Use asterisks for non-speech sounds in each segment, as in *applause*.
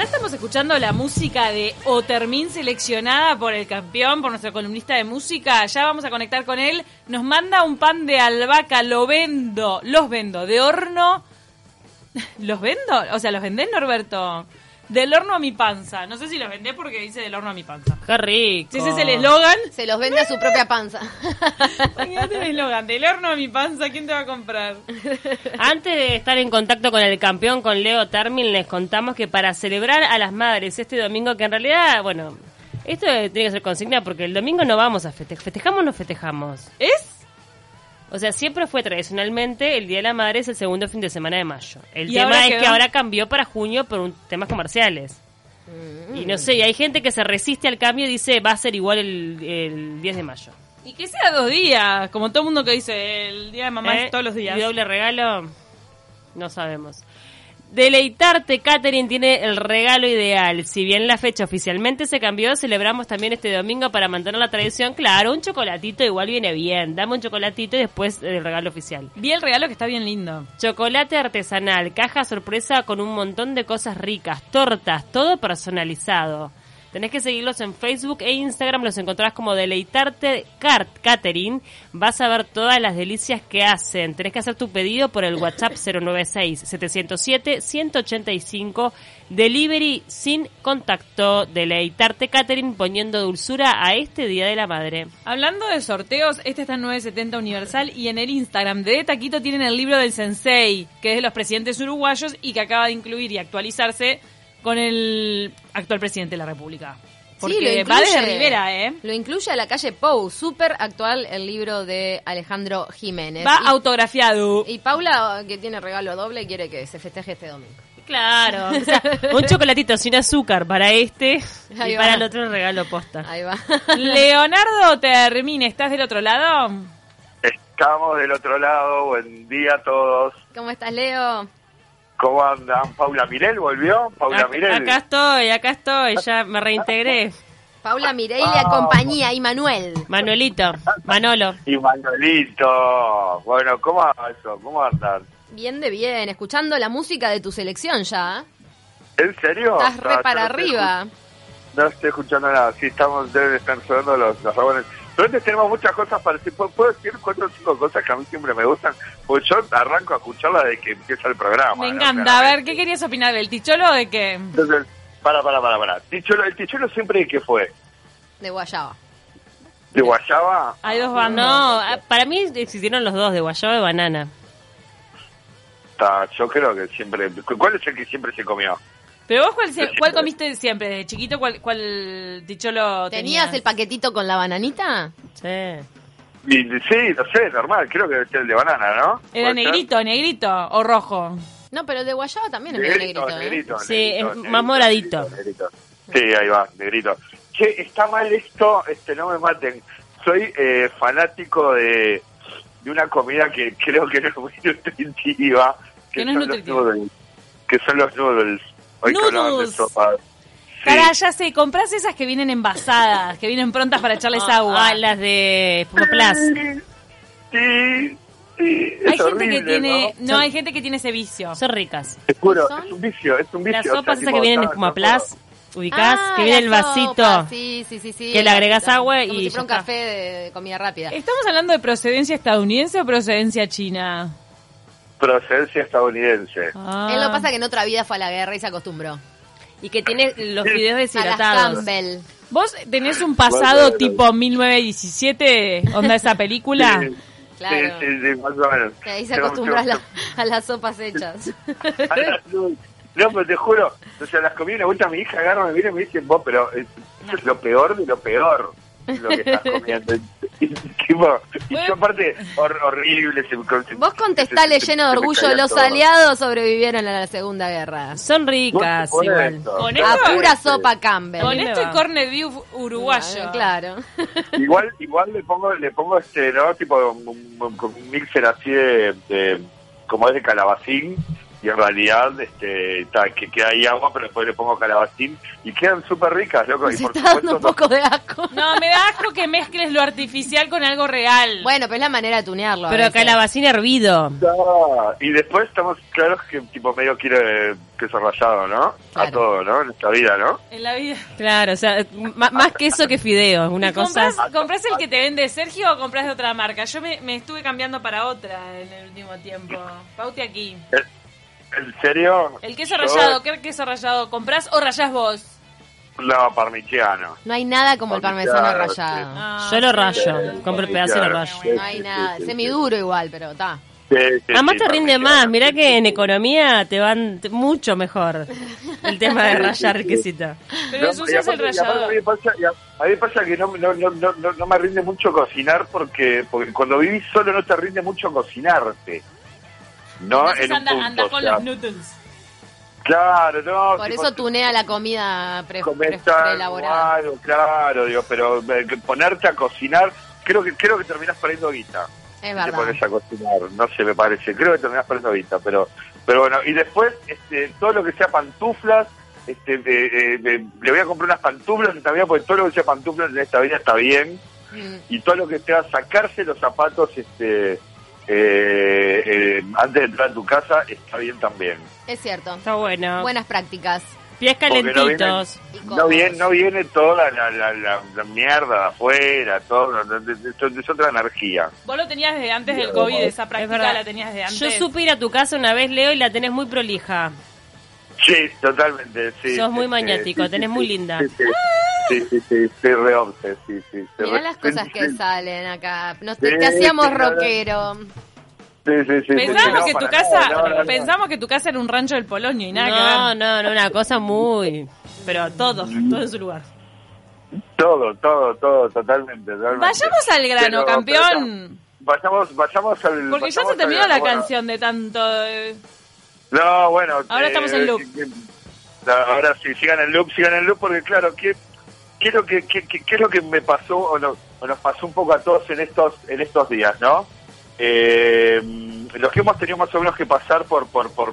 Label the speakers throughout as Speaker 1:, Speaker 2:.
Speaker 1: Ya estamos escuchando la música de Otermin seleccionada por el campeón, por nuestro columnista de música. Ya vamos a conectar con él. Nos manda un pan de albahaca, lo vendo, los vendo, de horno. *laughs* ¿Los vendo? O sea, ¿los vendés, Norberto? Del horno a mi panza. No sé si los vendés porque dice del horno a mi panza.
Speaker 2: Qué rico.
Speaker 1: Si ese es el eslogan.
Speaker 3: Se los vende a su propia panza.
Speaker 1: Imagínate el eslogan, del horno a mi panza, ¿quién te va a comprar?
Speaker 2: Antes de estar en contacto con el campeón, con Leo Termin, les contamos que para celebrar a las madres este domingo, que en realidad, bueno, esto tiene que ser consigna porque el domingo no vamos a festejar. ¿Festejamos o no festejamos?
Speaker 1: ¿Es?
Speaker 2: O sea, siempre fue tradicionalmente el Día de la Madre es el segundo fin de semana de mayo. El
Speaker 1: ¿Y
Speaker 2: tema es que ahora cambió para junio por un, temas comerciales. Y no sé, y hay gente que se resiste al cambio y dice va a ser igual el, el 10 de mayo.
Speaker 1: Y que sea dos días, como todo mundo que dice, el día de mamá
Speaker 2: ¿Eh?
Speaker 1: es todos los días.
Speaker 2: ¿Y doble regalo? No sabemos. Deleitarte, Catherine tiene el regalo ideal. Si bien la fecha oficialmente se cambió, celebramos también este domingo para mantener la tradición. Claro, un chocolatito igual viene bien. Dame un chocolatito y después el regalo oficial.
Speaker 1: Vi el regalo que está bien lindo.
Speaker 2: Chocolate artesanal, caja sorpresa con un montón de cosas ricas, tortas, todo personalizado. Tenés que seguirlos en Facebook e Instagram, los encontrás como Deleitarte Cart Catering. Vas a ver todas las delicias que hacen. Tenés que hacer tu pedido por el WhatsApp *laughs* 096-707-185. Delivery sin contacto. Deleitarte Catering poniendo dulzura a este Día de la Madre.
Speaker 1: Hablando de sorteos, este está en 970 Universal y en el Instagram de Taquito tienen el libro del Sensei, que es de los presidentes uruguayos y que acaba de incluir y actualizarse con el actual presidente de la República. Porque
Speaker 3: Sí, lo
Speaker 1: va desde
Speaker 3: incluye.
Speaker 1: Rivera, ¿eh?
Speaker 3: Lo incluye a la calle Pou, súper actual el libro de Alejandro Jiménez.
Speaker 1: Va
Speaker 3: y,
Speaker 1: autografiado.
Speaker 3: y Paula, que tiene regalo doble, quiere que se festeje este domingo.
Speaker 2: Claro, o sea, *laughs* un chocolatito sin azúcar para este
Speaker 3: Ahí
Speaker 2: y
Speaker 3: va.
Speaker 2: para el otro regalo posta.
Speaker 3: Ahí va.
Speaker 1: Leonardo Termine, ¿estás del otro lado?
Speaker 4: Estamos del otro lado, buen día a todos.
Speaker 3: ¿Cómo estás, Leo?
Speaker 4: ¿Cómo andan? ¿Paula Mirel volvió? Paula Mirel.
Speaker 2: acá estoy, acá estoy, ya me reintegré.
Speaker 3: Paula Mireia, compañía, y Manuel.
Speaker 2: Manuelito, Manolo.
Speaker 4: Y Manolito. Bueno, ¿cómo eso? ¿Cómo andan?
Speaker 3: Bien de bien, escuchando la música de tu selección ya.
Speaker 4: ¿En serio?
Speaker 3: Estás re
Speaker 4: No, yo
Speaker 3: para
Speaker 4: no
Speaker 3: arriba.
Speaker 4: No estoy escuchando nada. Sí, estamos, deben estar sonando los, los rabones. Antes tenemos muchas cosas para decir. ¿Puedo, decir cuatro o cinco cosas que a mí siempre me gustan? Pues yo arranco a escucharla desde que empieza el programa.
Speaker 1: Me
Speaker 4: ¿no?
Speaker 1: encanta. A ver, ¿qué querías opinar del ticholo o de qué?
Speaker 4: Entonces, para, para, para, para. Ticholo, ¿El ticholo siempre qué fue?
Speaker 3: De Guayaba.
Speaker 4: ¿De Guayaba?
Speaker 1: Hay dos
Speaker 2: No,
Speaker 1: bandos.
Speaker 2: ah, para mí existieron los dos, de guayaba y banana.
Speaker 4: Está, yo creo que siempre... ¿Cuál es el que siempre se comió?
Speaker 1: Pero vos, ¿cuál, cuál comiste siempre? ¿De chiquito cuál, cuál ticholo
Speaker 3: ¿Tenías
Speaker 1: tenías?
Speaker 3: el paquetito con la bananita?
Speaker 2: Sí.
Speaker 4: Y, sí, no sé, normal. Creo que es el de banana, ¿no?
Speaker 1: ¿Era negrito, negrito o rojo?
Speaker 3: No, pero el de Guayaba también es
Speaker 4: Negrito,
Speaker 3: negrito, ¿eh?
Speaker 4: negrito,
Speaker 2: Sí,
Speaker 4: negrito,
Speaker 2: es
Speaker 4: negrito,
Speaker 2: más moradito.
Speaker 4: negrito, negrito. Sí, ahí va, negrito. Che, está mal esto, este, no me maten. Soy eh, fanático de, de una comida que creo que no es muy *laughs* nutritiva.
Speaker 1: Que no es
Speaker 4: son los
Speaker 1: nutritiva.
Speaker 4: noodles, que son los noodles. Hoy
Speaker 1: Noodles.
Speaker 4: Sí.
Speaker 1: Pará, ya sé, compras esas que vienen envasadas, que vienen prontas para echarles agua.
Speaker 2: Ah, las de Pumaplas.
Speaker 4: Sí, sí,
Speaker 1: hay gente
Speaker 4: horrible,
Speaker 1: que tiene,
Speaker 4: ¿no?
Speaker 1: no, hay gente que tiene ese vicio.
Speaker 2: Son ricas.
Speaker 4: Te juro,
Speaker 3: ¿Son?
Speaker 4: es un vicio, es un vicio.
Speaker 2: Las
Speaker 4: o sea,
Speaker 2: sopas esas que vienen en
Speaker 4: puedo.
Speaker 2: ubicás,
Speaker 3: Ah,
Speaker 2: que viene el vasito.
Speaker 3: sopa, Sí, sí, sí, sí.
Speaker 2: que le agregás
Speaker 3: vasito.
Speaker 2: agua
Speaker 3: Como
Speaker 2: y
Speaker 3: si fuera un café de comida rápida.
Speaker 1: ¿Estamos hablando de procedencia estadounidense o procedencia china?
Speaker 4: Procedencia estadounidense.
Speaker 1: Ah.
Speaker 3: Él lo pasa que en otra vida fue a la guerra y se acostumbró.
Speaker 2: Y que tiene los videos
Speaker 3: A las
Speaker 2: deshidratados.
Speaker 3: Campbell.
Speaker 1: ¿Vos tenés un pasado
Speaker 4: Bueno,
Speaker 1: tipo 1917, onda esa película?
Speaker 4: Sí,
Speaker 3: Claro.
Speaker 4: Sí, sí, sí, más o menos.
Speaker 3: Que ahí se acostumbra a, la- a las sopas hechas.
Speaker 4: a *laughs* No, pero te juro, o sea, las comí una vuelta, mi hija agarra, me viene y me dice, vos, pero eh, eso es lo peor de lo peor, lo que estás comiendo. Y, *laughs* tipo, y yo aparte, hor- horrible. se- se-
Speaker 3: Vos contestale
Speaker 4: se-
Speaker 3: lleno de orgullo, los
Speaker 4: todo.
Speaker 3: aliados sobrevivieron a la Segunda Guerra.
Speaker 2: Son ricas igual.
Speaker 1: Con
Speaker 3: A
Speaker 1: esto-
Speaker 3: pura sopa Campbell.
Speaker 1: Con esto y corned beef uruguayo.
Speaker 3: Claro. *laughs*
Speaker 4: Igual, igual le pongo, le pongo este, ¿no? Tipo un, un- un mixer así de, de- como es de calabacín, y en realidad este ta, que queda ahí agua, pero después le pongo calabacín y quedan súper ricas, loco.
Speaker 3: Me
Speaker 4: y por
Speaker 3: está dando un poco de asco.
Speaker 1: No, me da asco que mezcles lo artificial con algo real.
Speaker 3: Bueno, pero es la manera de tunearlo.
Speaker 2: Pero calabacín hervido.
Speaker 4: Ah, y después estamos claros que tipo medio quiere queso rallado, ¿no?
Speaker 3: Claro.
Speaker 4: A todo, ¿no? En esta vida, ¿no?
Speaker 1: En la vida.
Speaker 2: Claro, o sea, más queso que fideo, una
Speaker 1: ¿Y
Speaker 2: cosa.
Speaker 1: ¿Compras, compras el que te vende Sergio o compras de otra marca? Yo me, me estuve cambiando para otra en el último tiempo. Paute aquí.
Speaker 4: ¿En serio?
Speaker 1: El queso
Speaker 4: Yo-
Speaker 1: rallado, ¿qué queso rallado compras o rayás vos?
Speaker 4: No, parmigiano.
Speaker 3: No hay nada como el parmesano
Speaker 4: Claro,
Speaker 3: rallado.
Speaker 1: Ah,
Speaker 2: Yo lo
Speaker 1: sí.
Speaker 2: rayo, compro el pedazo y lo rayo.
Speaker 3: No hay nada. Semiduro igual, pero está.
Speaker 4: Sí, sí,
Speaker 2: Además
Speaker 4: sí,
Speaker 2: te rinde
Speaker 4: parmigiano.
Speaker 2: más, mirá que en economía te van t- mucho mejor el tema de rayar quesito.
Speaker 1: Pero
Speaker 4: No,
Speaker 1: eso
Speaker 4: y
Speaker 1: usas el
Speaker 4: aparte- y aparte
Speaker 1: rallado.
Speaker 4: A mí me pasa, y a, a mí me pasa que no, no, no, no, no- no me rinde mucho cocinar porque, porque cuando vivís solo no te rinde mucho cocinarte. No,
Speaker 1: Entonces
Speaker 4: en un
Speaker 1: anda,
Speaker 4: punto.
Speaker 1: anda con
Speaker 4: o sea,
Speaker 1: los noodles.
Speaker 4: Claro, no.
Speaker 3: Por eso tunea la comida pre, preelaborada.
Speaker 4: algo, claro, digo, pero eh, ponerte a cocinar, creo que creo que terminás perdiendo guita.
Speaker 3: Es
Speaker 4: te
Speaker 3: verdad.
Speaker 4: pones a cocinar, no sé, me parece, creo que terminás perdiendo guita, pero pero bueno, y después este todo lo que sea pantuflas, este eh, eh, eh, le voy a comprar unas pantuflas también porque todo lo que sea pantuflas en esta vida está bien
Speaker 3: Mm.
Speaker 4: y todo lo que sea sacarse los zapatos este eh, eh, antes de entrar a tu casa está bien también.
Speaker 3: Es cierto.
Speaker 2: Está bueno.
Speaker 3: Buenas prácticas.
Speaker 2: Pies
Speaker 4: no
Speaker 2: calentitos.
Speaker 4: No viene, no viene toda la, la, la- la mierda de afuera, todo, es, es otra energía.
Speaker 1: Vos lo tenías desde antes del COVID, esa práctica
Speaker 2: verdad.
Speaker 1: la tenías de antes.
Speaker 2: Yo supe ir a tu casa una vez, Leo, y la tenés muy prolija.
Speaker 4: Sí, totalmente, sí.
Speaker 2: Sos muy
Speaker 4: sí,
Speaker 2: maniático,
Speaker 4: sí,
Speaker 2: tenés
Speaker 4: sí,
Speaker 2: muy linda.
Speaker 4: Sí, sí, sí, sí, sí, sí, re obse, sí, sí. sí,
Speaker 3: Mirá las cosas que salen acá. Nos, te,
Speaker 4: Sí,
Speaker 3: te hacíamos rockero.
Speaker 4: Sí, sí, sí, sí,
Speaker 1: Pensamos
Speaker 4: no,
Speaker 1: que tu casa,
Speaker 4: no, no,
Speaker 1: pensamos que tu casa era un rancho del Polonio y nada que
Speaker 2: No,
Speaker 1: ver.
Speaker 2: no, no, una cosa muy... Pero todo, todo en su lugar.
Speaker 4: Todo, todo, todo, totalmente. totalmente.
Speaker 1: Vayamos al grano,
Speaker 4: Pero-
Speaker 1: campeón.
Speaker 4: Vayamos, vayamos al.
Speaker 1: Porque ya
Speaker 4: vayamos
Speaker 1: se terminó la
Speaker 4: bueno.
Speaker 1: canción de tanto... eh,
Speaker 4: No, bueno.
Speaker 1: Ahora estamos en loop.
Speaker 4: que- que- ahora sí, sigan el loop, sigan el loop, porque claro, ¿qué, qué, es, lo que, qué, qué- qué es lo que me pasó o, no- o nos pasó un poco a todos en estos en estos días, ¿no? Eh, los que hemos tenido más o menos que pasar por por por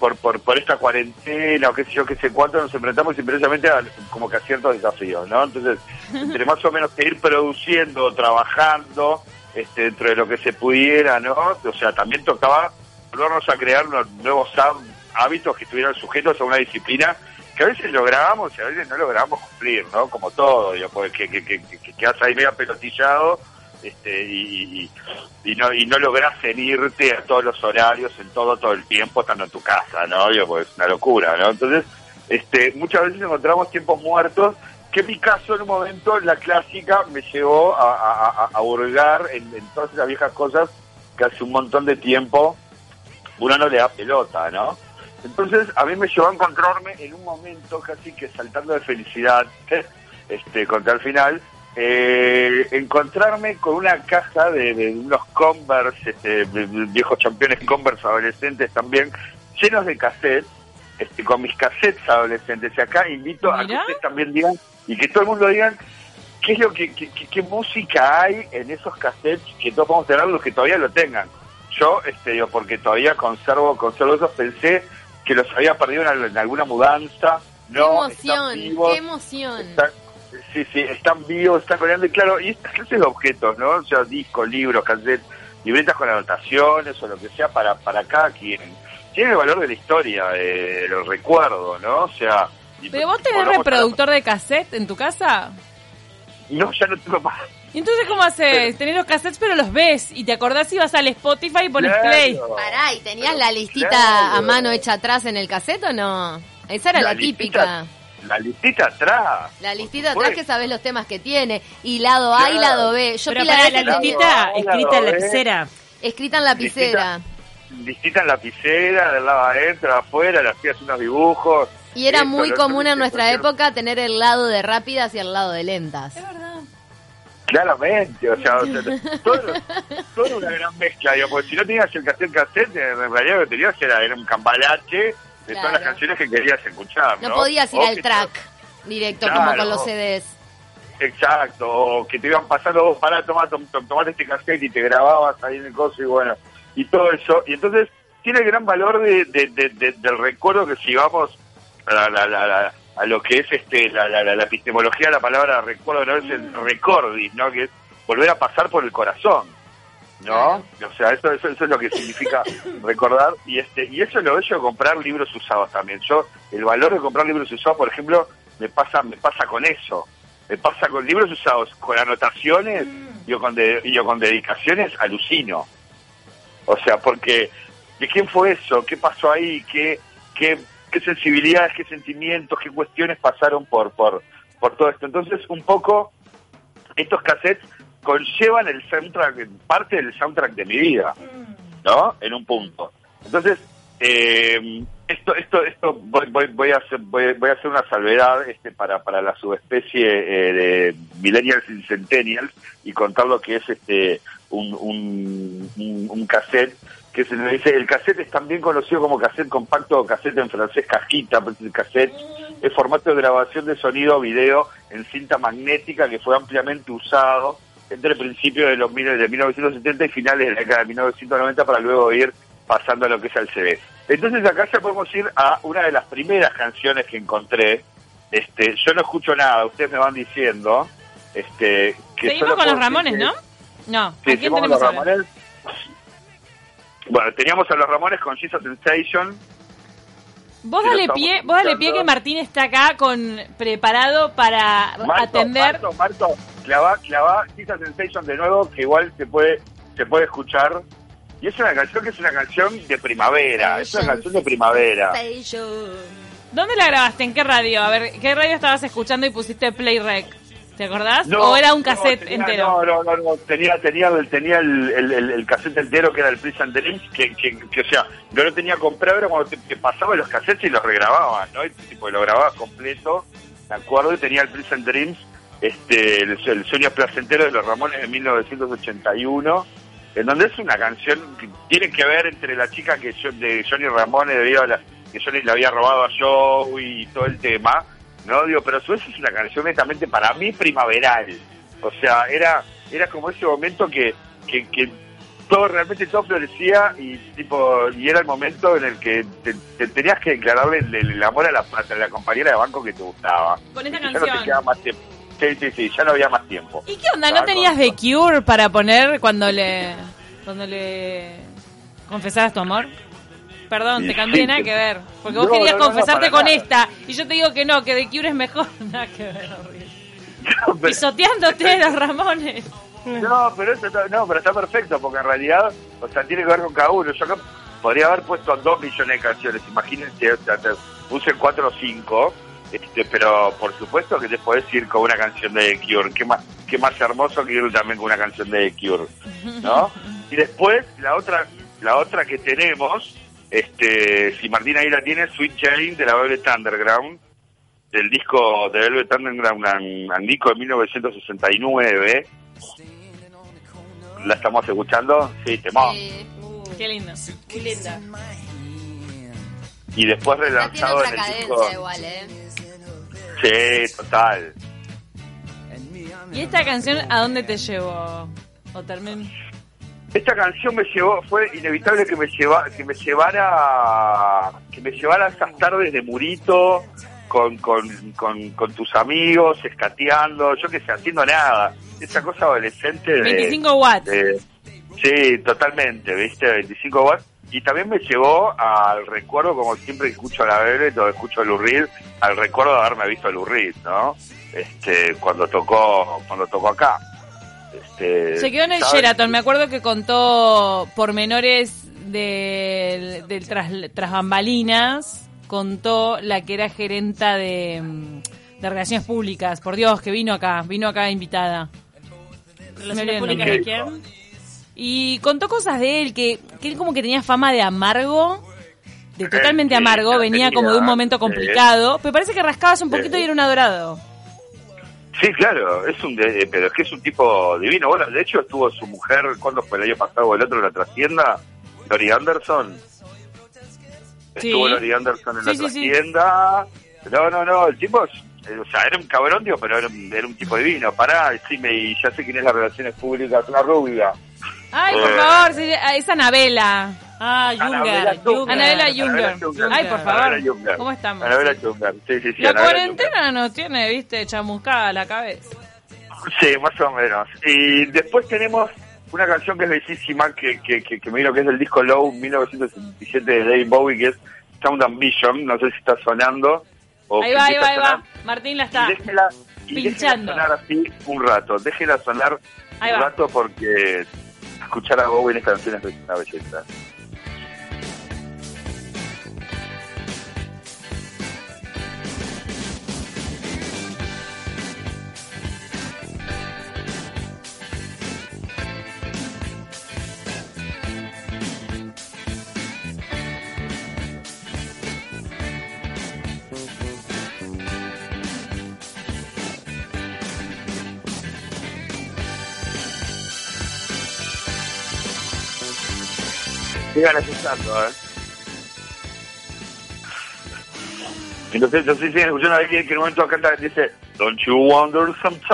Speaker 4: por, por, por esta cuarentena o qué sé yo, qué sé cuánto, nos enfrentamos simplemente a, como que a ciertos desafíos, ¿no? Entonces, *laughs* entre más o menos que ir produciendo, trabajando, este, dentro de lo que se pudiera, ¿no? O sea, también tocaba volvernos a crear unos nuevos há- hábitos que estuvieran sujetos a una disciplina que a veces lográbamos y a veces no lográbamos cumplir, ¿no? Como todo, digo, porque que, que, que, que quedas ahí medio pelotillado este, y, y, y no y no lográs cenirte a todos los horarios, en todo, todo el tiempo, estando en tu casa, ¿no? Digo, pues es una locura, ¿no? Entonces, este, muchas veces encontramos tiempos muertos que en mi caso en un momento la clásica me llevó a, a, a- a hurgar en, en todas esas viejas cosas que hace un montón de tiempo uno no le da pelota, ¿no? Entonces a mí me llevó a encontrarme en un momento casi que saltando de felicidad, *laughs* este, contra el final, eh, encontrarme con una caja de, de unos Converse, este, de- de viejos campeones Converse adolescentes también, llenos de cassettes, este, con mis cassettes adolescentes. Y acá invito a que ustedes también digan, y que todo el mundo digan, qué es lo que, qué, qué- qué música hay en esos cassettes que todos podemos tener los que todavía lo tengan. Yo, este, digo, porque todavía conservo, conservo esos, pensé que los había perdido en, al- en alguna mudanza.
Speaker 3: Qué
Speaker 4: No, están
Speaker 3: emoción,
Speaker 4: vivos,
Speaker 3: qué emoción.
Speaker 4: están- sí, sí, están vivos, están coreando, y claro, y estas clases de objetos, ¿no? O sea, discos, libros, cassettes, libretas con anotaciones o lo que sea para, para cada quien. Tiene el valor de la historia, de los recuerdos, ¿no? O sea... y-
Speaker 1: ¿Pero vos tenés reproductor de cassette en tu casa?
Speaker 4: No, ya no tengo más.
Speaker 1: ¿Y entonces cómo haces? Tenés los cassettes pero los ves y te acordás y vas al Spotify y pones
Speaker 4: Claro.
Speaker 1: play.
Speaker 3: Pará, ¿y tenías
Speaker 4: Pero,
Speaker 3: la listita
Speaker 4: claro.
Speaker 3: a mano hecha atrás en el cassette o no? Esa era la, típica.
Speaker 4: listita- La listita atrás.
Speaker 3: La listita atrás que sabes los temas que tiene. Y lado A y lado B. Yo
Speaker 2: Pero para la listita escrita en lapicera.
Speaker 3: escrita en lapicera.
Speaker 4: Listita en lapicera, del lado adentro, afuera, le hacías unos dibujos.
Speaker 3: Y era
Speaker 4: Esto,
Speaker 3: muy común en nuestra época tener el lado de rápidas y el lado de lentas.
Speaker 1: verdad.
Speaker 4: Claramente, o sea, o sea, todo, todo era una gran mezcla, digo, porque si no tenías el cassette cassette, en realidad lo que tenías era, era un cambalache de
Speaker 3: Claro.
Speaker 4: todas las canciones que querías escuchar, ¿no?
Speaker 3: No podías ir
Speaker 4: O
Speaker 3: al track directo
Speaker 4: Claro.
Speaker 3: como con los CDs.
Speaker 4: Exacto, o que te iban pasando vos, pará, toma, tom- tom- tomate este cassette y te grababas ahí en el coso y bueno, y todo eso. Y entonces tiene el gran valor de, de- de- de- del recuerdo que si vamos la- la- la- a lo que es este la, la- la- epistemología de la palabra recuerdo, no es el recordis, ¿no? Que es volver a pasar por el corazón, ¿no? O sea, eso, eso, eso es lo que significa recordar y este y eso es lo bello de comprar libros usados también. Yo el valor de comprar libros usados, por ejemplo, me pasa me pasa con eso. Me pasa con libros usados, con anotaciones y yo con, de- yo con dedicaciones, alucino. O sea, porque ¿de quién fue eso? ¿Qué pasó ahí? ¿Qué, qué, qué sensibilidades, qué sentimientos, qué cuestiones pasaron por, por, por todo esto? Entonces, un poco, estos cassettes conllevan el soundtrack, parte del soundtrack de mi vida, ¿no? En un punto. Entonces, eh, esto, esto, esto voy, voy, voy a hacer, voy, voy a hacer una salvedad este para, para la subespecie eh, de millennials y centennials y contar lo que es este un, un, un, un cassette que se le dice el cassette es también conocido como cassette compacto o cassette en francés cajita, el cassette es formato de grabación de sonido o video en cinta magnética que fue ampliamente usado entre principios de los mil- de 1970 y finales de la década de 1990 para luego ir pasando a lo que es el CD. Entonces acá ya podemos ir a una de las primeras canciones que encontré. Este, yo no escucho nada, ustedes me van diciendo. Este, que
Speaker 1: Seguimos
Speaker 4: solo
Speaker 1: con los Ramones,
Speaker 4: decir
Speaker 1: ¿no? ¿a
Speaker 4: Sí,
Speaker 1: quién
Speaker 4: con
Speaker 1: tenemos
Speaker 4: los? Ramones. Bueno, teníamos a los Ramones con Jesus Sensation.
Speaker 1: Vos dale pie, vos dale pie que Martín está acá con preparado para
Speaker 4: Marto,
Speaker 1: atender.
Speaker 4: Marto, Marto, clava, clava Jesus Sensation de nuevo, que igual se puede, se puede escuchar. Y es una canción que es una canción de primavera, es una canción de primavera.
Speaker 1: ¿Dónde la grabaste? ¿En qué radio? A ver, ¿qué radio estabas escuchando y pusiste Play Rec? ¿Te acordás?
Speaker 4: No,
Speaker 1: ¿O era un
Speaker 4: no,
Speaker 1: cassette
Speaker 4: tenía-
Speaker 1: entero?
Speaker 4: No, no, no, no, tenía, tenía, tenía el, el, el, el cassette entero que era el and Dreams, que, que, que, o sea, yo lo tenía comprado, era cuando te, te pasaba los cassettes y los regrababa, ¿no? Y, tipo, lo grababa completo, me acuerdo, y tenía el and Dreams, este, el, el sueño placentero de los Ramones de 1981, en donde es una canción que tiene que ver entre la chica que yo, de Johnny Ramones debido a la, que Johnny le había robado a Joey y todo el tema, ¿no? Digo, pero a su vez es una canción netamente para mí primaveral. O sea, era era como ese momento que, que, que todo realmente todo florecía y tipo y era el momento en el que te, te tenías que declararle el, el amor a la, a la compañera de banco que te gustaba.
Speaker 1: Con esta
Speaker 4: Y ya no te
Speaker 1: canción.
Speaker 4: quedaba más tiempo. Sí, sí, sí, ya no había más tiempo.
Speaker 1: ¿Y qué onda? ¿No tenías The Cure para poner cuando le cuando le confesaras tu amor? Perdón, te cambié, nada que ver. Porque vos
Speaker 4: No,
Speaker 1: querías
Speaker 4: no,
Speaker 1: confesarte con
Speaker 4: nada.
Speaker 1: esta y yo te digo que no, que The Cure es mejor. *laughs* Nada que ver.
Speaker 4: Pero-
Speaker 1: Pisoteándote los Ramones.
Speaker 4: No, pero eso está- no, pero está perfecto, porque en realidad, o sea, tiene que ver con cada uno. Yo acá podría haber puesto dos millones de canciones, imagínense, o sea, te puse cuatro o cinco, este, pero por supuesto que te podés ir con una canción de The Cure. ¿Qué más, qué más hermoso que ir también con una canción de The Cure, ¿no? Y después, la otra, la otra que tenemos, este, si Martín ahí la tiene, Sweet Jane de la Velvet Underground, del disco de Velvet Underground, un, un disco de 1969. ¿La estamos escuchando? Sí, temón.
Speaker 3: Eh,
Speaker 1: Qué lindo.
Speaker 2: Muy linda.
Speaker 4: Y después relanzado en el disco.
Speaker 3: igual, ¿eh?
Speaker 4: Sí, total.
Speaker 1: ¿Y esta canción a dónde te llevó? O termin-
Speaker 4: Esta canción me llevó, fue inevitable que me lleva, que me llevara, que me llevara a esas tardes de murito con, con, con, con tus amigos, escateando, yo que sé, haciendo nada. Esa cosa adolescente de,
Speaker 1: 25 watts.
Speaker 4: de- sí, totalmente, viste, 25 watts. Y también me llevó al recuerdo, como siempre escucho a la Velvet o escucho a Lou Reed, al recuerdo de haberme visto a Lou Reed, ¿no? Este, cuando tocó, cuando tocó acá. Este,
Speaker 1: Se quedó en el
Speaker 4: ¿sabes?
Speaker 1: Sheraton. Me acuerdo que contó pormenores del, del tras, tras bambalinas. Contó la que era gerenta de, mm, de relaciones públicas. Por Dios, que vino acá. Vino acá invitada.
Speaker 2: ¿Relaciones
Speaker 1: Miren,
Speaker 2: públicas
Speaker 4: ok.
Speaker 2: de quién?
Speaker 1: Y contó cosas de él, que, que él como que tenía fama de amargo. De totalmente amargo. Venía como de un momento complicado. Pero parece que rascabas un poquito y era un adorado.
Speaker 4: Sí, claro, es un de- eh, pero es que es un tipo divino. Bueno, de hecho estuvo su mujer, ¿cuándo fue el año pasado o el otro en la trastienda? Lori Anderson.
Speaker 1: Sí.
Speaker 4: Estuvo Lori Anderson en
Speaker 1: Sí,
Speaker 4: la
Speaker 1: sí,
Speaker 4: trastienda. No, no, no, el tipo, eh, o sea, era un cabrón, digo, pero era un, era un tipo divino. Pará, sí, me, y ya sé quién es las relaciones públicas, una rubia.
Speaker 1: Ay, por
Speaker 4: Eh.
Speaker 1: favor, es Anabela.
Speaker 2: Ah, Junger.
Speaker 4: Junger.
Speaker 1: Anabela Junger.
Speaker 4: Junger.
Speaker 1: Ay, por
Speaker 4: Anabela
Speaker 1: favor.
Speaker 4: Junger.
Speaker 1: ¿Cómo estamos?
Speaker 4: Anabela Junger. Sí, sí, sí.
Speaker 1: La cuarentena nos tiene, viste, chamuscada la cabeza.
Speaker 4: Junger. Sí, más o menos. Y después tenemos una canción que es bellísima, que, que, que, que me vino que es del disco Low 1977 de Dave Bowie, que es Sound Ambition. No sé si está sonando. O
Speaker 1: Ahí va, ahí va, ahí va. Martín la está.
Speaker 4: Y déjela, y
Speaker 1: pinchando.
Speaker 4: déjela sonar así un rato. Déjela sonar
Speaker 1: Ahí
Speaker 4: un
Speaker 1: va.
Speaker 4: rato porque escuchar a Bowie en esta canción es una belleza. Sigan escuchando, ¿eh? Entonces, yo sí siguen escuchando a alguien que en un momento canta, dice, Don't you wonder sometimes,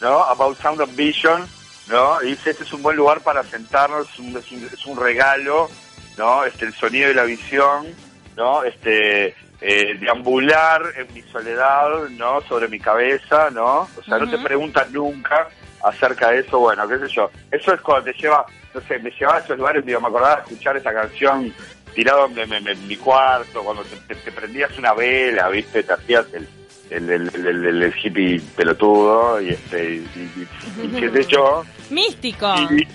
Speaker 4: ¿no? About Sound of Vision, ¿no? Y dice, este es un buen lugar para sentarnos, es un, es un, es un regalo, ¿no? Este, el sonido y la visión, ¿no? Este, eh, deambular en mi soledad, ¿no? Sobre mi cabeza, ¿no? O sea, no te preguntas nunca acerca de eso, bueno, qué sé yo. Eso es cuando te lleva, no sé, me llevaba a esos lugares, digo, me acordaba de escuchar esa canción tirado en, en- en mi cuarto, cuando te, te- te prendías una vela, viste, te hacías el, el, el, el- el- el hippie pelotudo, y este, y, y- y qué sé yo, *laughs*
Speaker 1: Místico.
Speaker 4: y,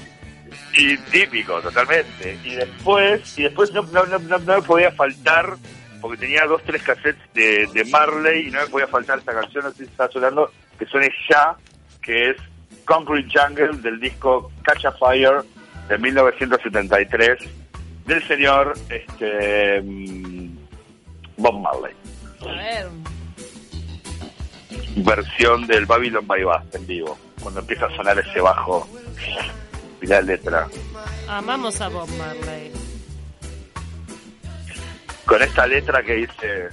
Speaker 4: y típico, totalmente. Y después, y después no, no, no, no, no me podía faltar, porque tenía dos, tres cassettes de, de Marley, y no me podía faltar esta canción, no sé si está sonando, que suene ya, que es Concrete Jungle del disco Catch a Fire de 1973 del señor este mm, Bob Marley.
Speaker 1: A ver.
Speaker 4: Versión del Babylon by Bust en vivo, cuando empieza a sonar ese bajo y la letra.
Speaker 2: Amamos a Bob Marley.
Speaker 4: con esta letra que dice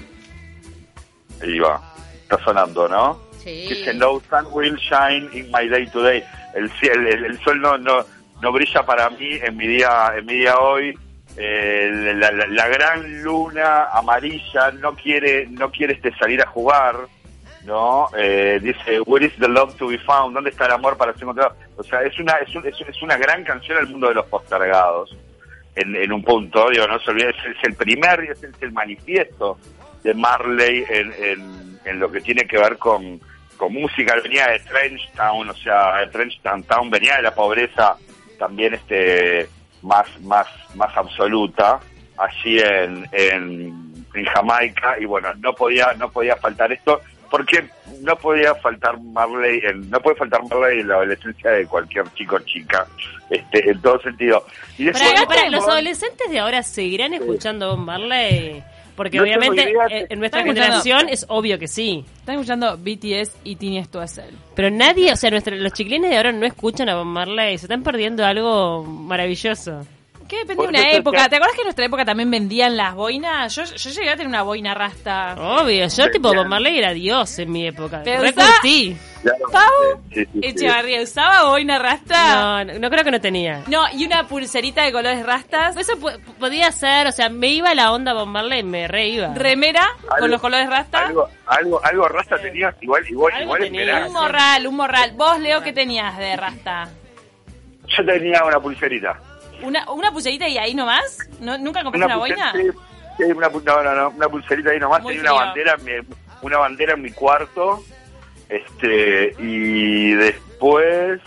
Speaker 4: ahí va está sonando no
Speaker 3: Sí.
Speaker 4: que sun will shine in my day today el, el, el- sol no, no no brilla para mí en mi día en mi día hoy. Eh, la, gran luna amarilla no quiere no quiere este salir a jugar no Eh, dice where is the love to be found dónde está el amor para ser encontrado o sea es una es, un- es, una gran canción al mundo de los postergados en, en un punto, digo, no se olvide, es, es el primer, es, es el manifiesto de Marley en, en, en lo que tiene que ver con, con música, venía de Trench Town, o sea, de Trench Town venía de la pobreza también este más, más, más absoluta, allí en, en, en Jamaica, y bueno, no podía, no podía faltar esto, porque no podía faltar Marley, en, no puede faltar Marley en la adolescencia de cualquier chico o chica, este, en todo sentido. Y después-
Speaker 2: Para, para, ¿Los adolescentes de ahora seguirán escuchando Marley? Porque
Speaker 4: No
Speaker 2: obviamente eh, en nuestra generación es obvio que sí.
Speaker 1: Están escuchando BTS y a él.
Speaker 2: Pero nadie, o sea, nuestra- los chiquilines de ahora no escuchan a Bob Marley. Se están perdiendo algo maravilloso.
Speaker 1: ¿Qué depende de una época? ¿Te acuerdas que en nuestra época también vendían las boinas? Yo, yo llegué a tener una boina rasta.
Speaker 2: Obvio, yo tipo. Bob Marley era Dios en mi época.
Speaker 1: Pero
Speaker 2: Recurtí.
Speaker 4: Claro,
Speaker 1: Pau
Speaker 4: sí, sí, sí.
Speaker 1: Echevarría, ¿usaba boina rasta?
Speaker 2: No, no, no creo que no tenía.
Speaker 1: No, y una pulserita de colores rastas.
Speaker 2: Eso po- podía ser, o sea, me iba la onda Bob Marley, me re iba.
Speaker 1: Remera
Speaker 4: Algo-
Speaker 1: con los colores rastas.
Speaker 4: Algo, algo, algo rasta tenías, igual, igual,
Speaker 2: Algo
Speaker 4: igual en
Speaker 2: tenía.
Speaker 4: verano.
Speaker 1: Un morral, un morral. Vos, Leo, ¿qué tenías de rasta?
Speaker 4: Yo tenía una pulserita.
Speaker 1: ¿Una, una pulserita y ahí nomás? ¿No, ¿Nunca compraste una, boina?
Speaker 4: sí, una, no, no, no, una pulserita ahí nomás,
Speaker 1: Muy
Speaker 4: tenía una bandera, en mi- una bandera en mi cuarto, este, y después,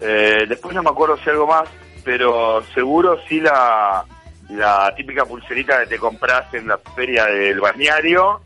Speaker 4: eh, después no me acuerdo si algo más, pero seguro sí la, la típica pulserita que te compras en la feria del balneario,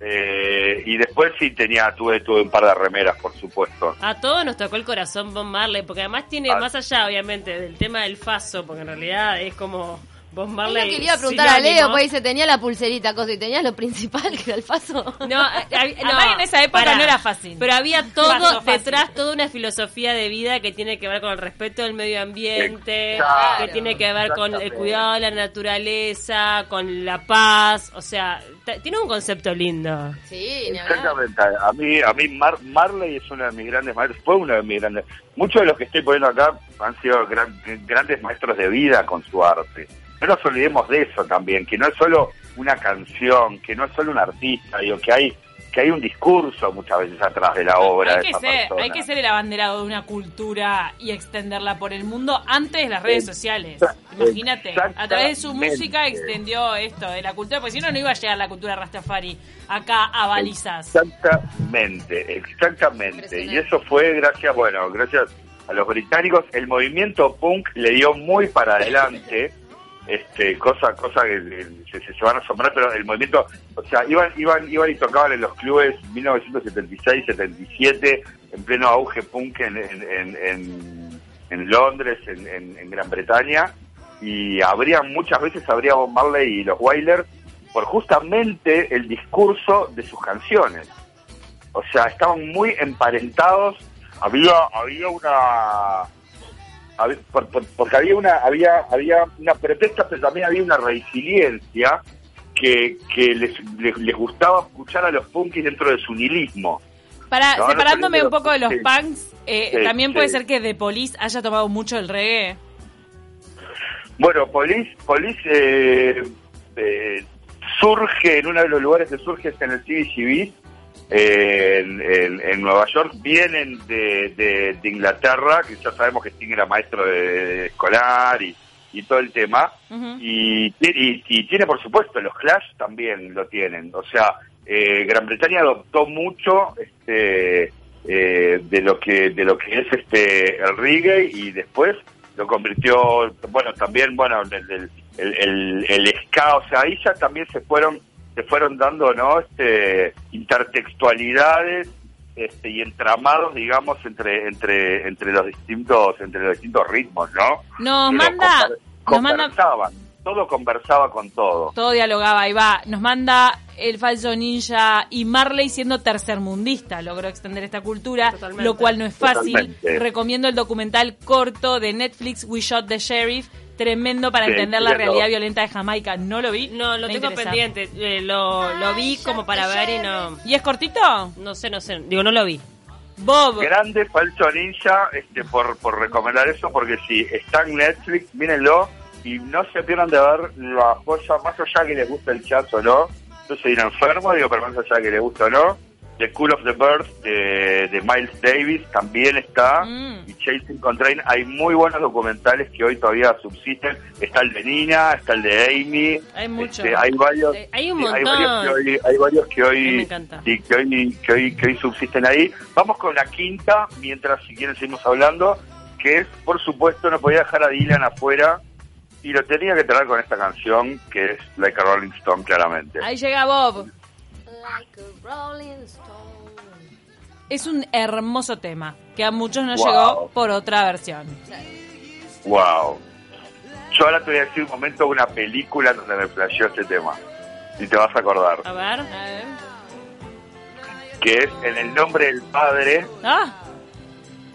Speaker 4: eh, y después sí tenía, tuve, tuve un par de remeras, por supuesto.
Speaker 2: A todos nos tocó el corazón Bob Marley, porque además tiene,
Speaker 4: Ah.
Speaker 2: más allá obviamente del tema del faso, porque en realidad es como Bob
Speaker 3: Es lo
Speaker 2: Marley.
Speaker 3: que le iba a preguntar a. Leo, pues dice, tenía la pulserita, cosa, y tenías lo principal, que era el paso.
Speaker 2: No, eh, hab- *laughs* no,
Speaker 1: Además, en esa época
Speaker 2: pará.
Speaker 1: no era fácil.
Speaker 2: Pero había todo detrás, toda una filosofía de vida que tiene que ver con el respeto del medio ambiente,
Speaker 4: Exacto.
Speaker 2: que tiene que ver con el cuidado de la naturaleza, con la paz. O sea, tiene un concepto lindo.
Speaker 3: Sí.
Speaker 4: Exactamente. A mí, a mí Mar- Marley es uno de mis grandes maestros, fue uno de mis grandes. Muchos de los que estoy poniendo acá han sido gran- grandes maestros de vida con su arte. No nos olvidemos de eso también, que no es solo una canción, que no es solo un artista, digo, que hay que hay un discurso muchas veces atrás de la obra
Speaker 1: hay
Speaker 4: de
Speaker 1: que,
Speaker 4: esa
Speaker 1: ser,
Speaker 4: persona.
Speaker 1: hay que ser el abanderado de una cultura y extenderla por el mundo antes de las redes sociales. Imagínate, a través de su música extendió esto de la cultura, porque si no, no iba a llegar la cultura Rastafari acá a balizas.
Speaker 4: Exactamente, exactamente. Y eso fue gracias, bueno, gracias a los británicos. El movimiento punk le dio muy para adelante, este, cosa, cosa que se, se van a asombrar, pero el movimiento, o sea, iban, iban, iban y tocaban en los clubes 1976, 77, en pleno auge punk en, en, en, en- Londres, en, en- Gran Bretaña, y habría muchas veces habría Bob Marley y los Wailers por justamente el discurso de sus canciones. O sea, estaban muy emparentados. Había, había una, porque había una, había, había una protesta, pero también había una resiliencia que, que les, les, les gustaba escuchar a los punkis dentro de su nihilismo.
Speaker 1: Para,
Speaker 4: No,
Speaker 1: separándome un poco de los
Speaker 4: sí.
Speaker 1: punks, eh,
Speaker 4: Sí,
Speaker 1: también puede ser que The Police haya tomado mucho el reggae.
Speaker 4: Bueno, Police, Police eh, eh, surge en uno de los lugares que surge es en el CBGB, eh, en, en- en Nueva York. Vienen de, de- de Inglaterra, que ya sabemos que Sting era maestro de, de escolar y, y todo el tema. Y, y- y tiene, por supuesto, los Clash también lo tienen. O sea, eh, Gran Bretaña adoptó mucho este eh, de lo que de lo que es este el reggae y después lo convirtió, bueno, también, bueno, el, el, el, el- el ska, o sea, ahí ya también se fueron se fueron dando, ¿no? Este intertextualidades este, y entramados, digamos, entre entre entre los distintos entre los distintos ritmos, ¿no?
Speaker 1: Nos
Speaker 4: Pero
Speaker 1: manda,
Speaker 4: conver-
Speaker 1: nos manda,
Speaker 4: conversaban, todo conversaba con todo.
Speaker 1: todo dialogaba, ahí va, nos manda el falso ninja y Marley siendo tercermundista, logró extender esta cultura,
Speaker 2: Totalmente.
Speaker 1: lo cual no es fácil.
Speaker 4: Totalmente.
Speaker 1: Recomiendo el documental corto de Netflix, We Shot the Sheriff, tremendo para
Speaker 4: Sí,
Speaker 1: entender la realidad violenta de Jamaica. No lo vi.
Speaker 2: No, lo
Speaker 1: Me
Speaker 2: tengo
Speaker 1: interesa.
Speaker 2: pendiente. eh, lo, lo vi como para ver y no.
Speaker 1: ¿Y es cortito?
Speaker 2: No sé, no sé. Digo, no lo vi.
Speaker 1: Bob.
Speaker 4: Grande Falso Ninja, este, por, por recomendar eso, porque si está en Netflix, mírenlo y no se pierdan de ver la joya, más allá que les gusta el jazz o no. Yo soy un enfermo, digo, pero más allá que les gusta o no. The Cool of the Birds de, de Miles Davis también está.
Speaker 1: Mm.
Speaker 4: Y Chasing Contrain, hay muy buenos documentales que hoy todavía subsisten. Está el de Nina, está el de Amy.
Speaker 1: Hay mucho.
Speaker 4: Este, hay varios.
Speaker 2: Eh, hay un
Speaker 4: varios que hoy, hay varios que hoy, que hoy, que hoy, que hoy subsisten ahí. Vamos con la quinta, mientras si quieren seguimos hablando, que es, por supuesto, no podía dejar a Dylan afuera y lo tenía que traer con esta canción, que es Like a Rolling Stone, claramente.
Speaker 1: Ahí llega Bob. Es un hermoso tema que a muchos no
Speaker 4: Wow.
Speaker 1: llegó por otra versión.
Speaker 4: Wow. Yo ahora te voy a decir un momento de una película donde me flasheó este tema. Y te vas a acordar.
Speaker 2: A ver.
Speaker 1: A ver.
Speaker 4: Que es En el nombre del Padre.
Speaker 1: Ah.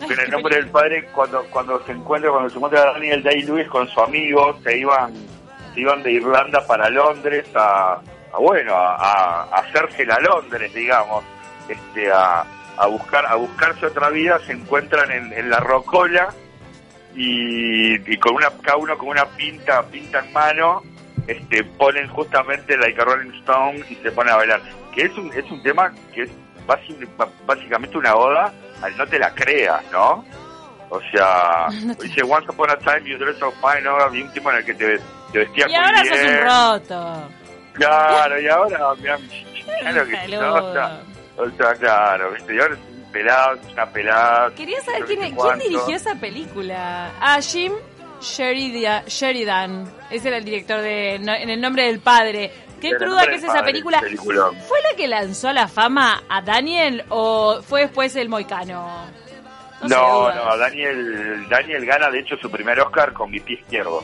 Speaker 1: Ay,
Speaker 4: En el nombre del padre, cuando cuando se encuentra cuando se encuentra Daniel Day Lewis con su amigo, se iban se iban de Irlanda para Londres a, a, bueno a, a- a hacérsela a Londres, digamos, este a, a buscar a buscarse otra vida, se encuentran en, en la Rocola y, y con una cada uno con una pinta pinta en mano, este ponen justamente Like a Rolling Stone y se ponen a bailar, que es un es un tema que es básicamente una oda al no te la creas, ¿no? O sea, *laughs* dice Once Upon a Time You Dress So Fine, ¿no? Había un en el que te, te vestías
Speaker 1: Y
Speaker 4: muy
Speaker 1: ahora
Speaker 4: bien.
Speaker 1: sos un roto.
Speaker 4: Claro, y ahora, claro *laughs* que ¿no? Sea, claro, ¿viste? Y ahora es un pelado, es una pelada.
Speaker 1: Quería saber
Speaker 4: no
Speaker 1: quién, dirigió esa película. Ah, Jim Sheridan. Sheridan. Ese era el director de no- En el nombre del padre. Qué cruda que es esa
Speaker 4: padre,
Speaker 1: película.
Speaker 4: peliculón.
Speaker 1: ¿Fue la que lanzó a la fama a Daniel o fue después el Moicano?
Speaker 4: No,
Speaker 1: dudas.
Speaker 4: no, Daniel, Daniel gana de hecho su primer Oscar con mi pie izquierdo.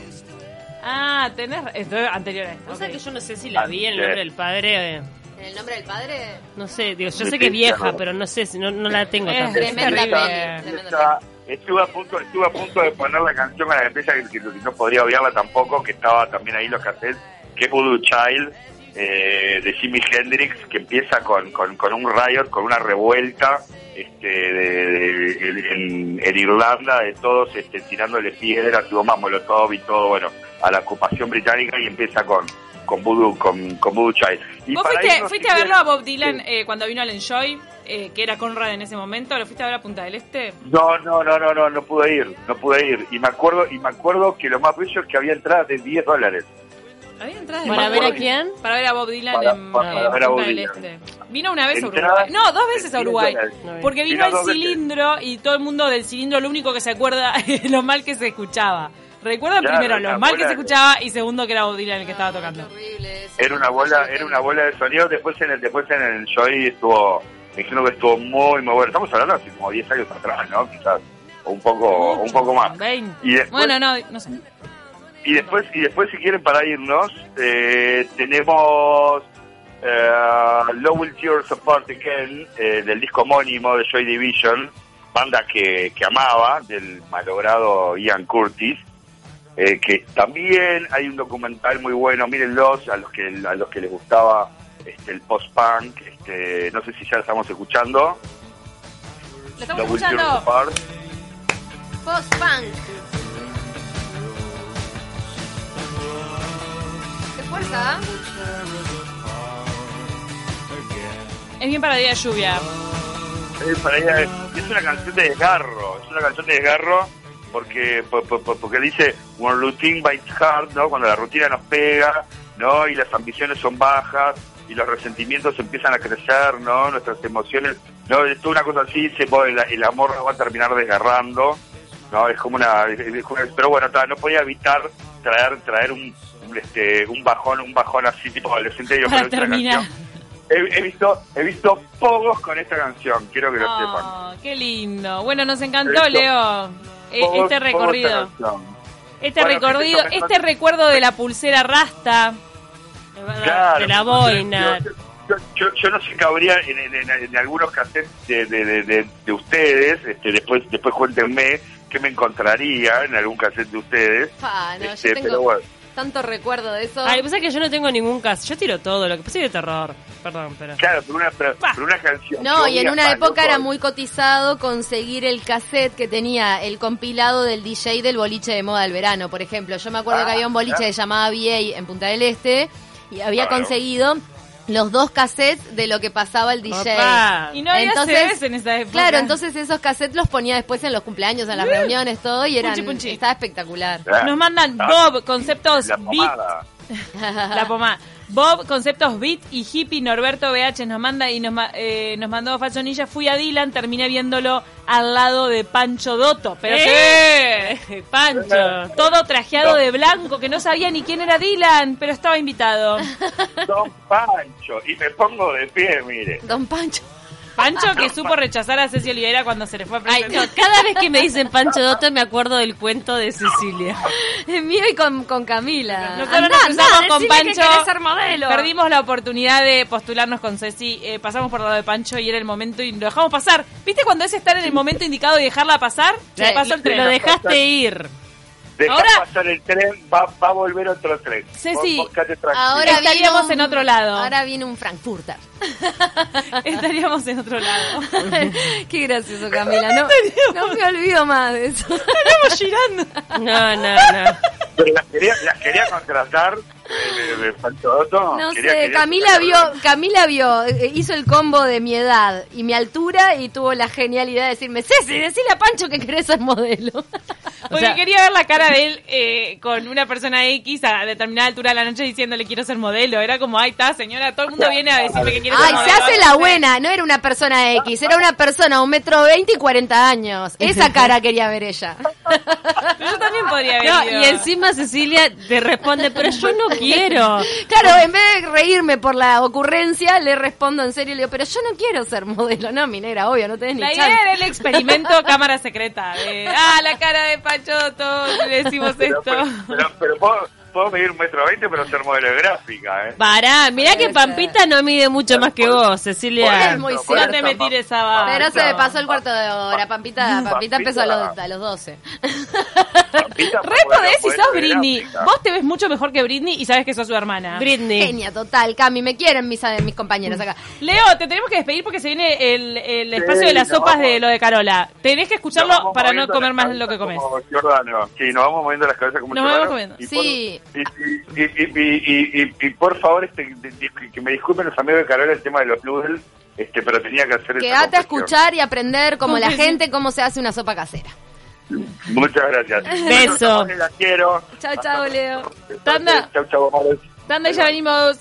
Speaker 1: Ah, tenés. Esto es anterior a esto.
Speaker 2: O sea
Speaker 1: ok.
Speaker 2: que yo no sé si la vi en el nombre del padre. eh,
Speaker 3: ¿En el nombre del padre?
Speaker 2: No sé, digo, yo sé que es vieja, pero no sé si no, no la tengo
Speaker 1: Es
Speaker 3: Tremenda
Speaker 4: Estuve a punto, estuve a punto de poner la canción con la empresa que, que no podría odiarla tampoco, que estaba también ahí los cassettes, que es Voodoo Child, eh, de Jimi Hendrix, que empieza con, con, con un riot, con una revuelta este, de, de- de- en, en Irlanda, de todos este, tirándole piedras y bombas molotov y todo, bueno, a la ocupación británica y empieza con con Voodoo, con, con Voodoo Child. Y
Speaker 1: ¿Vos
Speaker 4: para
Speaker 1: fuiste, fuiste a verlo a Bob Dylan eh, cuando vino al Enjoy, eh, que era Conrad en ese momento? ¿Lo fuiste a ver a Punta del Este?
Speaker 4: No, no, no, no, no, no pude ir, no pude ir. Y me acuerdo, y me acuerdo que lo más bello es que había entradas de 10 dólares.
Speaker 1: ¿Había entradas de
Speaker 2: ¿Para ver a quién?
Speaker 1: Para ver a Bob Dylan
Speaker 4: Para-
Speaker 1: en,
Speaker 4: para
Speaker 1: en
Speaker 4: ver a Bob
Speaker 1: Punta del
Speaker 4: Dylan.
Speaker 1: Este. Vino una vez a Uruguay. No, dos veces a
Speaker 4: de 10
Speaker 1: Uruguay. Porque
Speaker 4: Vino veces.
Speaker 1: cilindro y todo el mundo del cilindro lo único que se acuerda *laughs* es lo mal que se escuchaba. Recuerdan
Speaker 4: Claro,
Speaker 1: primero lo mal que se escuchaba y segundo que era Bob Dylan el que estaba tocando.
Speaker 3: Horrible eso.
Speaker 4: Era una bola, era una bola de sonido. Después en el, después en el show estuvo, me dijeron que estuvo muy, muy bueno. Estamos hablando hace como 10 años atrás, ¿no? Quizás, o un poco, un poco más.
Speaker 1: 20.
Speaker 4: Y después-
Speaker 1: Bueno, no, no sé.
Speaker 4: Y después, y después si quieren para irnos, eh, tenemos eh, Low Will Tears Apart Again, eh, del disco homónimo de Joy Division, banda que, que amaba, del malogrado Ian Curtis, eh, que también hay un documental muy bueno, mírenlos, a los que a los que les gustaba este, el post-punk, este, no sé si ya lo estamos escuchando.
Speaker 1: ¿Lo estamos
Speaker 4: Low Will Tears
Speaker 1: escuchando?
Speaker 3: Post-punk. Fuerza.
Speaker 1: Es bien para día de lluvia.
Speaker 4: Eh, para ella es, es una canción de desgarro, es una canción de desgarro porque po- po- po- porque dice when routine bites hard, ¿no? Cuando la rutina nos pega, ¿no? Y las ambiciones son bajas y los resentimientos empiezan a crecer, ¿no? Nuestras emociones, ¿no? Es toda una cosa así, se, el, el amor nos va a terminar desgarrando, ¿no? Es como una, es- es como- pero bueno, no podía evitar traer traer un, este un bajón, un bajón así tipo adolescente yo creo que He, he visto he visto pocos con esta canción, quiero que lo sepan.
Speaker 1: Oh, qué lindo. Bueno, nos encantó, Leo, e-
Speaker 4: Pocos-
Speaker 1: este
Speaker 4: pocos
Speaker 1: recorrido. Este
Speaker 4: Bueno,
Speaker 1: recorrido, este recuerdo de la pulsera rasta.
Speaker 4: Claro,
Speaker 2: de la boina.
Speaker 4: Yo, yo- yo- no sé qué habría en, en- en- algunos cassettes de, de, de, de- de ustedes, este, después después cuéntenme qué me encontraría en algún cassette de ustedes.
Speaker 3: Pa, no,
Speaker 4: Este,
Speaker 3: yo
Speaker 4: pero
Speaker 3: tengo
Speaker 4: bueno,
Speaker 3: tanto recuerdo de eso.
Speaker 2: Ay, pasa que yo no tengo ningún caso. Yo tiro todo, lo que pasa es de terror. Perdón, pero.
Speaker 4: claro, pero una, pero,
Speaker 1: Pa.
Speaker 4: pero una canción.
Speaker 3: No,
Speaker 4: que
Speaker 3: y en una época era muy cotizado conseguir el cassette que tenía el compilado del DJ del boliche de moda del verano, por ejemplo. Yo me acuerdo
Speaker 4: Ah,
Speaker 3: que había un boliche que se llamaba VA en Punta del Este y había
Speaker 4: Claro.
Speaker 3: conseguido los dos cassettes de lo que pasaba el DJ.
Speaker 2: Opa.
Speaker 1: Y no había
Speaker 3: Entonces,
Speaker 1: CDs en esa época.
Speaker 3: Claro, entonces esos cassettes los ponía después en los cumpleaños, en las reuniones, todo, y eran,
Speaker 1: Punchi, punchi.
Speaker 3: estaba espectacular.
Speaker 4: Ah,
Speaker 1: Nos mandan
Speaker 4: ah,
Speaker 1: Bob, conceptos
Speaker 4: La
Speaker 1: beat,
Speaker 4: pomada. *laughs* *laughs*
Speaker 1: la pomada. Bob, conceptos beat y hippie, Norberto BH nos manda y nos, ma- eh, nos mandó Fachonilla. Fui a Dylan, terminé viéndolo al lado de Pancho Dotto. Pero
Speaker 2: ¡Eh!
Speaker 1: qué, *laughs*
Speaker 2: Pancho.
Speaker 1: todo trajeado de blanco, que no sabía ni quién era Dylan, pero estaba invitado.
Speaker 4: Don Pancho. Y me pongo de pie, mire.
Speaker 3: Don Pancho.
Speaker 1: Pancho que supo rechazar a Ceci Olivera cuando se le fue a
Speaker 2: Ay, no, cada vez que me dicen Pancho Dotto me acuerdo del cuento de Cecilia. *laughs*
Speaker 3: Es mío y con, con Camila.
Speaker 1: Nosotros
Speaker 3: Andá,
Speaker 1: nos
Speaker 3: andá,
Speaker 1: con
Speaker 3: que
Speaker 1: Pancho.
Speaker 3: querés ser modelo.
Speaker 1: Perdimos la oportunidad de postularnos con Ceci. eh, pasamos por el lado de Pancho y era el momento y lo dejamos pasar. ¿Viste cuando es estar en el momento indicado y dejarla pasar? Se pasó el tren.
Speaker 2: Lo dejaste ir.
Speaker 4: Deja
Speaker 1: Ahora-
Speaker 4: pasar el tren, va, va a volver otro tren.
Speaker 1: Ceci,
Speaker 4: quedate tranquila.
Speaker 3: Ahora
Speaker 1: Estaríamos en otro lado.
Speaker 3: Ahora viene un Frankfurter. *laughs*
Speaker 1: Estaríamos en otro lado. *laughs*
Speaker 3: Qué gracioso, Camila. No, no me olvido más de eso.
Speaker 1: Estaríamos girando. *laughs*
Speaker 2: No, no, no.
Speaker 4: Pero las quería, las quería contratar
Speaker 3: No
Speaker 4: Quería-
Speaker 3: sé,
Speaker 4: quería
Speaker 3: Camila vio, Camila vio, eh, hizo el combo de mi edad y mi altura y tuvo la genialidad de decirme, Ceci, decile a Pancho que querés ser modelo. *laughs*
Speaker 1: Porque
Speaker 2: sea-
Speaker 1: quería ver la cara de él eh, con una persona X a determinada altura de la noche diciéndole quiero ser modelo. Era como, ay, está, señora, todo el mundo viene a decirme que quiere ser
Speaker 3: Ay,
Speaker 1: modelo.
Speaker 3: se hace la buena, no era una persona X, era una persona un metro veinte y cuarenta años. *laughs* Esa cara quería ver ella.
Speaker 1: Pero yo también podría
Speaker 2: No,
Speaker 1: ido.
Speaker 2: y encima Cecilia te responde, pero yo no quiero. *laughs*
Speaker 3: Claro, en vez de reírme por la ocurrencia, le respondo en serio, le digo, pero yo no quiero ser modelo. No, mi negra, obvio, no tenés ni
Speaker 1: La
Speaker 3: chance.
Speaker 1: idea era el experimento *laughs* cámara secreta. De, ah, la cara de Pachoto, le decimos
Speaker 4: Pero,
Speaker 1: esto.
Speaker 4: pero, pero, pero puedo, puedo medir un metro veinte, pero ser modelo de gráfica, ¿eh?
Speaker 2: Pará, mirá que. Pampita no mide mucho más que vos, Cecilia.
Speaker 3: Es muy.
Speaker 1: No te me tires esa barra.
Speaker 3: Pero se me pasó el cuarto de hora. Pampita, Pampita empezó a los, a los 12. *laughs*
Speaker 4: Pampita fue
Speaker 1: Re
Speaker 4: modelo-
Speaker 1: podés si sos
Speaker 4: de
Speaker 1: Britney.
Speaker 4: gráfica.
Speaker 1: Vos te ves mucho mejor que Britney y sabes que sos su hermana.
Speaker 2: Britney.
Speaker 3: Genia total, Cami. Me quieren mis, mis compañeros acá.
Speaker 1: Leo, te tenemos que despedir porque se viene el, el
Speaker 4: Sí,
Speaker 1: espacio de las sopas
Speaker 4: vamos.
Speaker 1: de lo de Carola. Tenés que escucharlo para no comer más
Speaker 4: cabezas
Speaker 1: lo que comes.
Speaker 4: como. Sí, nos vamos moviendo las cabezas como
Speaker 1: Nos vamos
Speaker 4: por-
Speaker 3: Sí.
Speaker 4: Y, y, y, y, y, y- y por favor, este, que me disculpen los amigos de Carola el tema de los noodles, este, pero tenía que hacer
Speaker 3: Quédate a escuchar y aprender como la gente cómo se hace una sopa casera.
Speaker 4: Muchas gracias.
Speaker 2: Beso.
Speaker 4: La quiero.
Speaker 3: Chao, chao, Leo.
Speaker 1: Tanda.
Speaker 4: Chau, chau, amores.
Speaker 1: Tanda ya venimos.